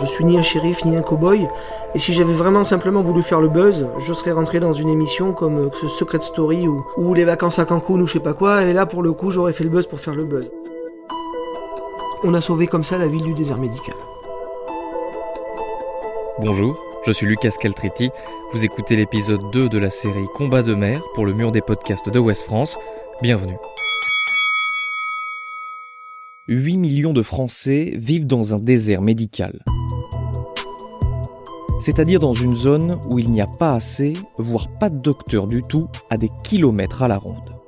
Je suis ni un shérif ni un cow-boy, et si j'avais vraiment simplement voulu faire le buzz, je serais rentré dans une émission comme euh, Secret Story ou, ou Les vacances à Cancun ou je sais pas quoi, et là pour le coup j'aurais fait le buzz pour faire le buzz. On a sauvé comme ça la ville du désert médical. Bonjour, je suis Lucas Caltriti. Vous écoutez l'épisode 2 de la série Combat de mer pour le mur des podcasts de West France. Bienvenue. 8 millions de Français vivent dans un désert médical. C'est-à-dire dans une zone où il n'y a pas assez, voire pas de docteur du tout, à des kilomètres à la ronde.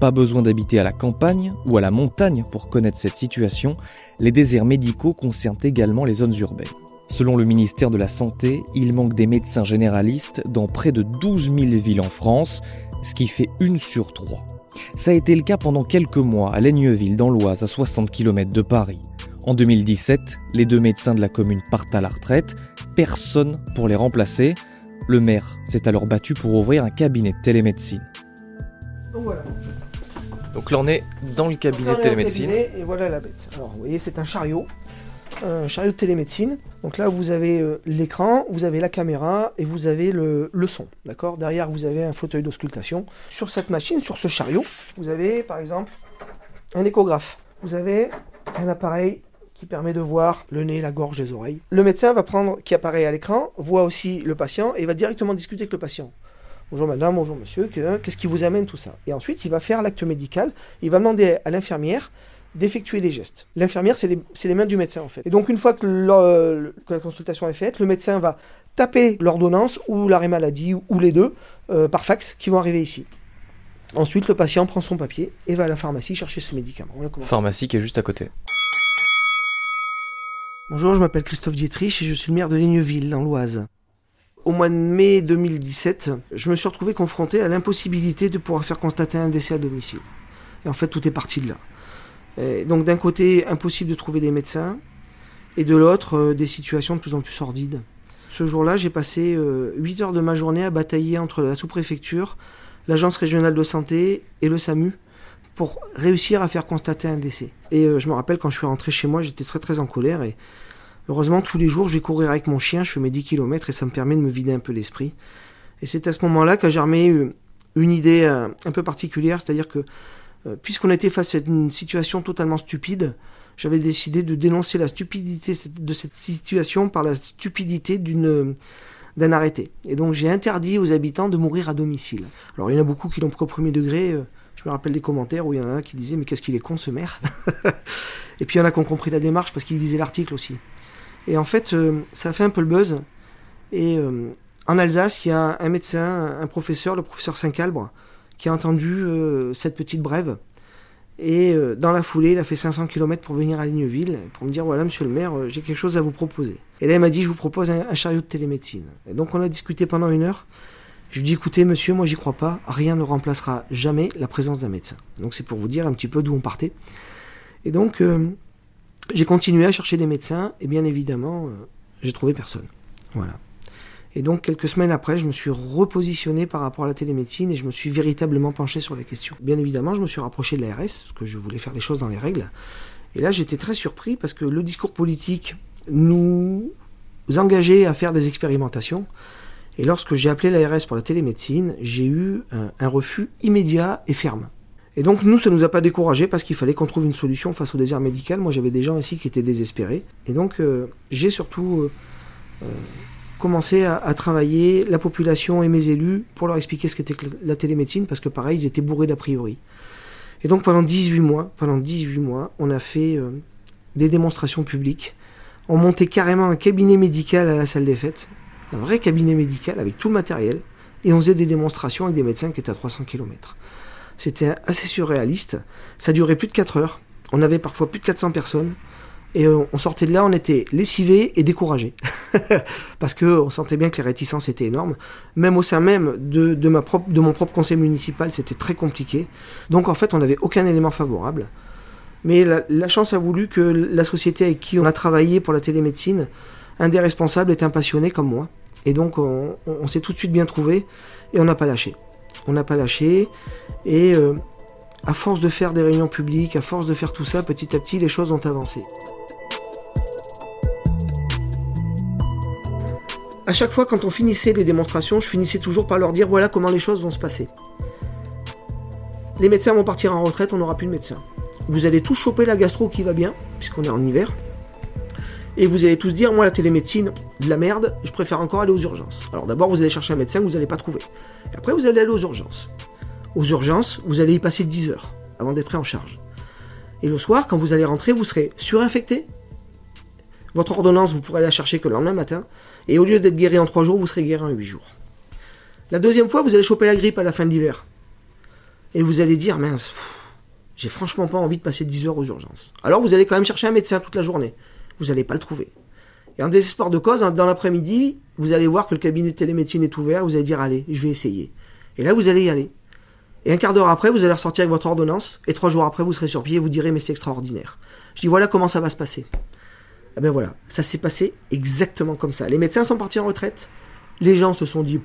Pas besoin d'habiter à la campagne ou à la montagne pour connaître cette situation, les déserts médicaux concernent également les zones urbaines. Selon le ministère de la Santé, il manque des médecins généralistes dans près de 12 000 villes en France, ce qui fait une sur trois. Ça a été le cas pendant quelques mois à Laigneville dans l'Oise, à 60 km de Paris. En 2017, les deux médecins de la commune partent à la retraite, personne pour les remplacer. Le maire s'est alors battu pour ouvrir un cabinet de télémédecine. Donc voilà. Donc là on est dans le cabinet de télémédecine. cabinet, Et voilà la bête. Alors vous voyez, c'est un chariot. Un chariot de télémédecine. Donc là, vous avez euh, l'écran, vous avez la caméra et vous avez le, le son. D'accord? Derrière, vous avez un fauteuil d'auscultation. Sur cette machine, sur ce chariot, vous avez par exemple un échographe. Vous avez un appareil qui permet de voir le nez, la gorge, les oreilles. Le médecin va prendre, qui apparaît à l'écran, voit aussi le patient et va directement discuter avec le patient. Bonjour madame, bonjour monsieur, que- qu'est-ce qui vous amène tout ça? Et ensuite, il va faire l'acte médical, il va demander à l'infirmière d'effectuer des gestes. L'infirmière, c'est les, mains du médecin en fait. Et donc une fois que, la consultation est faite, le médecin va taper l'ordonnance ou l'arrêt maladie ou, les deux euh, par fax qui vont arriver ici. Ensuite, le patient prend son papier et va à la pharmacie chercher ses médicaments. Pharmacie qui est juste à côté. Bonjour, je m'appelle Christophe Dietrich et je suis le maire de Ligneville, dans l'Oise. Au mois de mai 2017, je me suis retrouvé confronté à l'impossibilité de pouvoir faire constater un décès à domicile. Et en fait, tout est parti de là. Donc d'un côté, impossible de trouver des médecins, et de l'autre, euh, des situations de plus en plus sordides. Ce jour-là, j'ai passé 8 heures de ma journée à batailler entre la sous-préfecture, l'agence régionale de santé et le SAMU pour réussir à faire constater un décès. Et euh, je me rappelle quand je suis rentré chez moi, j'étais très très en colère et heureusement tous les jours je vais courir avec mon chien, je fais mes 10 km et ça me permet de me vider un peu l'esprit. Et c'est à ce moment-là qu'a germé euh, une idée euh, un peu particulière, c'est-à-dire que puisqu'on était face à une situation totalement stupide, j'avais décidé de dénoncer la stupidité de cette situation par la stupidité d'une d'un arrêté. Et donc j'ai interdit aux habitants de mourir à domicile. Alors il y en a beaucoup qui l'ont pris au premier degré. Je me rappelle des commentaires où il y en a un qui disait mais qu'est-ce qu'il est con ce maire. Et puis il y en a qui ont compris la démarche parce qu'ils lisaient l'article aussi. Et en fait euh, ça fait un peu le buzz. Et euh, en Alsace il y a un médecin, un professeur, le professeur Saint-Calbre, qui a entendu euh, cette petite brève. Et dans la foulée, il a fait 500 km pour venir à Ligneville, pour me dire voilà, monsieur le maire, j'ai quelque chose à vous proposer. Et là, il m'a dit je vous propose un chariot de télémédecine. Et donc, on a discuté pendant une heure. Je lui dit écoutez, monsieur, moi, j'y crois pas. Rien ne remplacera jamais la présence d'un médecin. Donc, c'est pour vous dire un petit peu d'où on partait. Et donc, euh, j'ai continué à chercher des médecins, et bien évidemment, euh, j'ai trouvé personne. Voilà. Et donc, quelques semaines après, je me suis repositionné par rapport à la télémédecine et je me suis véritablement penché sur la question. Bien évidemment, je me suis rapproché de l'ARS, parce que je voulais faire les choses dans les règles. Et là, j'étais très surpris parce que le discours politique nous engageait à faire des expérimentations. Et lorsque j'ai appelé l'ARS pour la télémédecine, j'ai eu un, refus immédiat et ferme. Et donc nous, ça nous a pas découragé parce qu'il fallait qu'on trouve une solution face au désert médical. Moi, j'avais des gens ici qui étaient désespérés. Et donc, euh, j'ai surtout euh, euh, commencé à, travailler la population et mes élus pour leur expliquer ce qu'était la télémédecine parce que pareil, ils étaient bourrés d'a priori. Et donc pendant 18 mois, pendant 18 mois, on a fait des démonstrations publiques. On montait carrément un cabinet médical à la salle des fêtes, un vrai cabinet médical avec tout le matériel, et on faisait des démonstrations avec des médecins qui étaient à 300 km. C'était assez surréaliste. Ça durait plus de 4 heures. On avait parfois plus de 400 personnes. Et euh, on sortait de là, on était lessivés et découragés. Parce que on sentait bien que les réticences étaient énormes. Même au sein même de mon propre conseil municipal, c'était très compliqué. Donc en fait, on n'avait aucun élément favorable. Mais la, la, chance a voulu que la société avec qui on a travaillé pour la télémédecine, un des responsables est un passionné comme moi. Et donc on, s'est tout de suite bien trouvé et on n'a pas lâché. On n'a pas lâché. Et euh, à force de faire des réunions publiques, à force de faire tout ça, petit à petit, les choses ont avancé. À chaque fois, quand on finissait les démonstrations, je finissais toujours par leur dire voilà comment les choses vont se passer. Les médecins vont partir en retraite, on n'aura plus de médecins. Vous allez tous choper la gastro qui va bien, puisqu'on est en hiver. Et vous allez tous dire, moi la télémédecine, de la merde, je préfère encore aller aux urgences. Alors d'abord, vous allez chercher un médecin que vous n'allez pas trouver. Et après, vous allez aller aux urgences. Aux urgences, vous allez y passer 10 heures avant d'être pris en charge. Et le soir, quand vous allez rentrer, vous serez surinfecté. Votre ordonnance, vous pourrez la chercher que le lendemain matin. Et au lieu d'être guéri en 3 jours, vous serez guéri en 8 jours. La deuxième fois, vous allez choper la grippe à la fin de l'hiver. Et vous allez dire, mince, j'ai franchement pas envie de passer 10 heures aux urgences. Alors vous allez quand même chercher un médecin toute la journée. Vous n'allez pas le trouver. Et en désespoir de cause, dans l'après-midi, vous allez voir que le cabinet de télémédecine est ouvert, vous allez dire, allez, je vais essayer. Et là, vous allez y aller. Et un quart d'heure après, vous allez ressortir avec votre ordonnance, et trois jours après, vous serez sur pied et vous direz, mais c'est extraordinaire. Je dis, voilà comment ça va se passer. Eh ben voilà, ça s'est passé exactement comme ça. Les médecins sont partis en retraite, les gens se sont dit,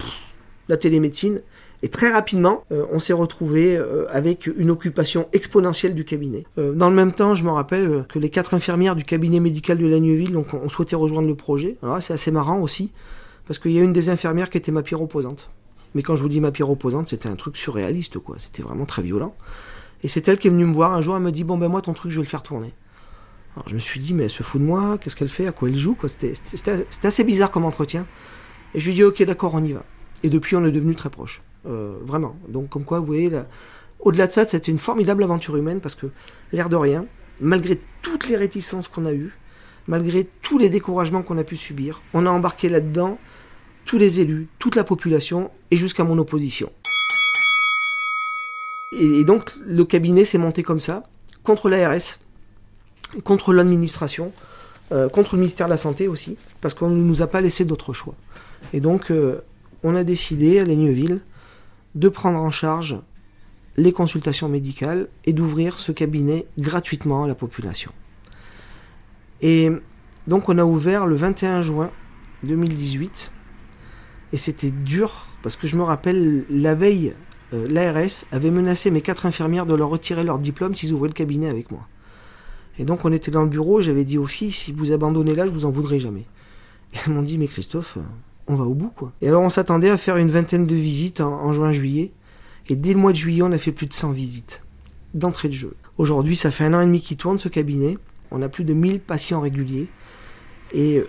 la télémédecine, et très rapidement, euh, on s'est retrouvé euh, avec une occupation exponentielle du cabinet. Euh, dans le même temps, je me rappelle que les quatre infirmières du cabinet médical de Lagneville donc, ont souhaité rejoindre le projet. Alors c'est assez marrant aussi, parce qu'il y a une des infirmières qui était ma pire opposante. Mais quand je vous dis ma pire opposante, c'était un truc surréaliste, quoi. C'était vraiment très violent. Et c'est elle qui est venue me voir un jour, elle me dit Bon, ben moi, ton truc, je vais le faire tourner. Alors je me suis dit Mais elle se fout de moi, qu'est-ce qu'elle fait, à quoi elle joue, quoi? C'était assez bizarre comme entretien. Et je lui dis Ok, d'accord, on y va. Et depuis, on est devenus très proches. Euh, vraiment. Donc, comme quoi, vous voyez, au-delà de ça, c'était une formidable aventure humaine parce que, l'air de rien, malgré toutes les réticences qu'on a eues, malgré tous les découragements qu'on a pu subir, on a embarqué là-dedans tous les élus, toute la population et jusqu'à mon opposition. Et, donc, le cabinet s'est monté comme ça, contre l'ARS, contre l'administration, euh, contre le ministère de la Santé aussi, parce qu'on ne nous a pas laissé d'autre choix. Et donc, euh, on a décidé à Laigneville de prendre en charge les consultations médicales et d'ouvrir ce cabinet gratuitement à la population. Et donc on a ouvert le 21 juin 2018 et c'était dur parce que je me rappelle la veille euh, l'ARS avait menacé mes quatre infirmières de leur retirer leur diplôme s'ils ouvraient le cabinet avec moi. Et donc on était dans le bureau, j'avais dit aux filles si vous abandonnez là, je vous en voudrais jamais. Et elles m'ont dit mais Christophe, on va au bout, quoi. Et alors, on s'attendait à faire une vingtaine de visites en, juin-juillet. Et dès le mois de juillet, on a fait plus de 100 visites d'entrée de jeu. Aujourd'hui, ça fait un an et demi qu'il tourne ce cabinet. On a plus de 1000 patients réguliers. Et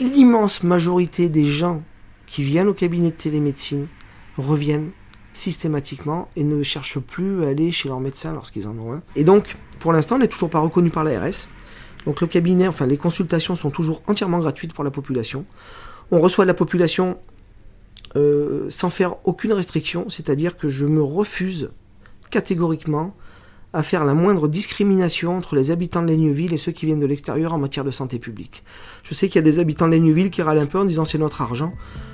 l'immense majorité des gens qui viennent au cabinet de télémédecine reviennent systématiquement et ne cherchent plus à aller chez leur médecin lorsqu'ils en ont un. Et donc, pour l'instant, on n'est toujours pas reconnu par l'ARS. Donc le cabinet, enfin les consultations sont toujours entièrement gratuites pour la population. On reçoit la population euh, sans faire aucune restriction, c'est-à-dire que je me refuse catégoriquement à faire la moindre discrimination entre les habitants de Laigneville et ceux qui viennent de l'extérieur en matière de santé publique. Je sais qu'il y a des habitants de Laigneville qui râlent un peu en disant c'est notre argent.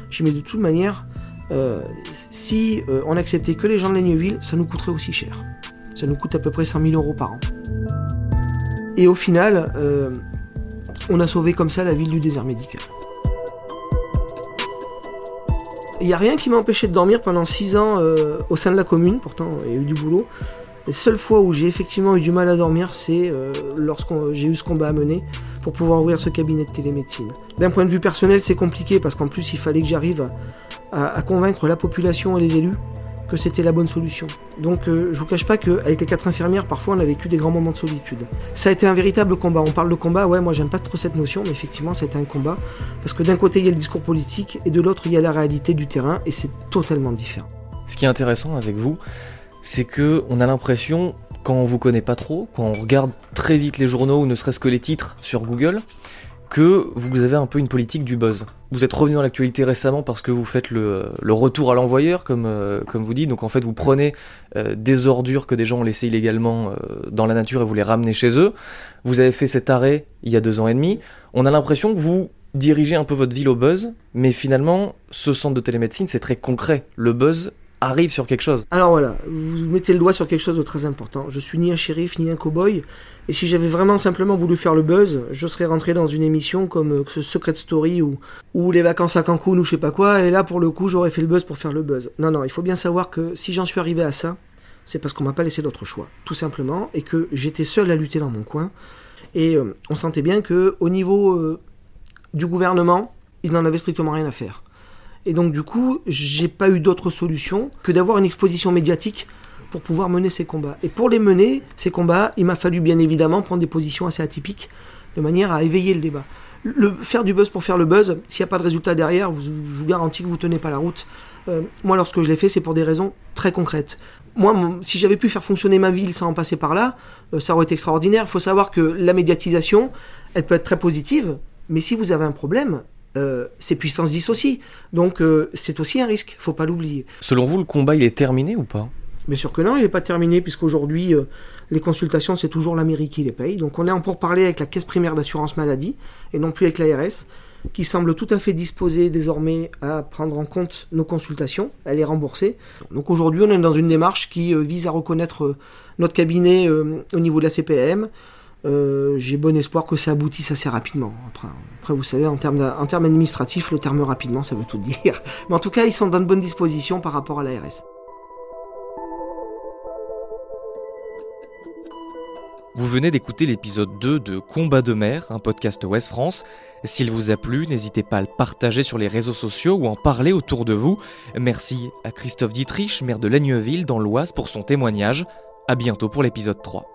Je mais de toute manière, euh, si euh, on acceptait que les gens de Laigneville, ça nous coûterait aussi cher. Ça nous coûte à peu près 100 000 euros par an. Et au final, on a sauvé comme ça la ville du désert médical. Il n'y a rien qui m'a empêché de dormir pendant 6 ans euh, au sein de la commune, pourtant il y a eu du boulot. Les seules fois où j'ai effectivement eu du mal à dormir, c'est euh, lorsque j'ai eu ce combat à mener pour pouvoir ouvrir ce cabinet de télémédecine. D'un point de vue personnel, c'est compliqué parce qu'en plus, il fallait que j'arrive à, convaincre la population et les élus que c'était la bonne solution. Donc euh, je vous cache pas qu'avec les quatre infirmières, parfois on a vécu des grands moments de solitude. Ça a été un véritable combat. On parle de combat, ouais, moi j'aime pas trop cette notion, mais effectivement ça a été un combat. Parce que d'un côté il y a le discours politique et de l'autre il y a la réalité du terrain et c'est totalement différent. Ce qui est intéressant avec vous, c'est que on a l'impression, quand on vous connaît pas trop, quand on regarde très vite les journaux ou ne serait-ce que les titres sur Google, que vous avez un peu une politique du buzz. Vous êtes revenu dans l'actualité récemment parce que vous faites le, retour à l'envoyeur, comme, euh, comme vous dites. Donc en fait, vous prenez euh, des ordures que des gens ont laissées illégalement euh, dans la nature et vous les ramenez chez eux. Vous avez fait cet arrêt il y a deux ans et demi. On a l'impression que vous dirigez un peu votre ville au buzz, mais finalement, ce centre de télémédecine, c'est très concret. Le buzz arrive sur quelque chose. Alors voilà, vous mettez le doigt sur quelque chose de très important. Je suis ni un shérif ni un cow-boy, et si j'avais vraiment simplement voulu faire le buzz, je serais rentré dans une émission comme euh, Secret Story ou, ou les vacances à Cancun ou je sais pas quoi, et là pour le coup j'aurais fait le buzz pour faire le buzz. Non, non, il faut bien savoir que si j'en suis arrivé à ça, c'est parce qu'on m'a pas laissé d'autre choix, tout simplement, et que j'étais seul à lutter dans mon coin. Et euh, on sentait bien que au niveau euh, du gouvernement, il n'en avait strictement rien à faire. Et donc du coup, j'ai pas eu d'autre solution que d'avoir une exposition médiatique pour pouvoir mener ces combats. Et pour les mener, ces combats, il m'a fallu bien évidemment prendre des positions assez atypiques, de manière à éveiller le débat. Le, faire du buzz pour faire le buzz, s'il n'y a pas de résultat derrière, je vous garantis que vous tenez pas la route. Euh, moi, lorsque je l'ai fait, c'est pour des raisons très concrètes. Moi, si j'avais pu faire fonctionner ma ville sans en passer par là, euh, ça aurait été extraordinaire. Il faut savoir que la médiatisation, elle peut être très positive, mais si vous avez un problème, euh, c'est puissance 10 aussi. Donc c'est aussi un risque, faut pas l'oublier. Selon vous, le combat, il est terminé ou pas? Bien sûr que non, il n'est pas terminé, puisqu'aujourd'hui, les consultations, c'est toujours la mairie qui les paye. Donc on est en parler avec la caisse primaire d'assurance maladie, et non plus avec l'ARS qui semble tout à fait disposée désormais à prendre en compte nos consultations, à les rembourser. Donc aujourd'hui, on est dans une démarche qui euh, vise à reconnaître euh, notre cabinet euh, au niveau de la CPM. J'ai bon espoir que ça aboutisse assez rapidement. Après, vous savez, en termes, en termes administratifs, le terme rapidement, ça veut tout dire. Mais en tout cas, ils sont dans de bonnes dispositions par rapport à l'ARS. Vous venez d'écouter l'épisode 2 de Combat de mer, un podcast Ouest France. S'il vous a plu, n'hésitez pas à le partager sur les réseaux sociaux ou en parler autour de vous. Merci à Christophe Dietrich, maire de Laigneville dans l'Oise pour son témoignage. À bientôt pour l'épisode 3.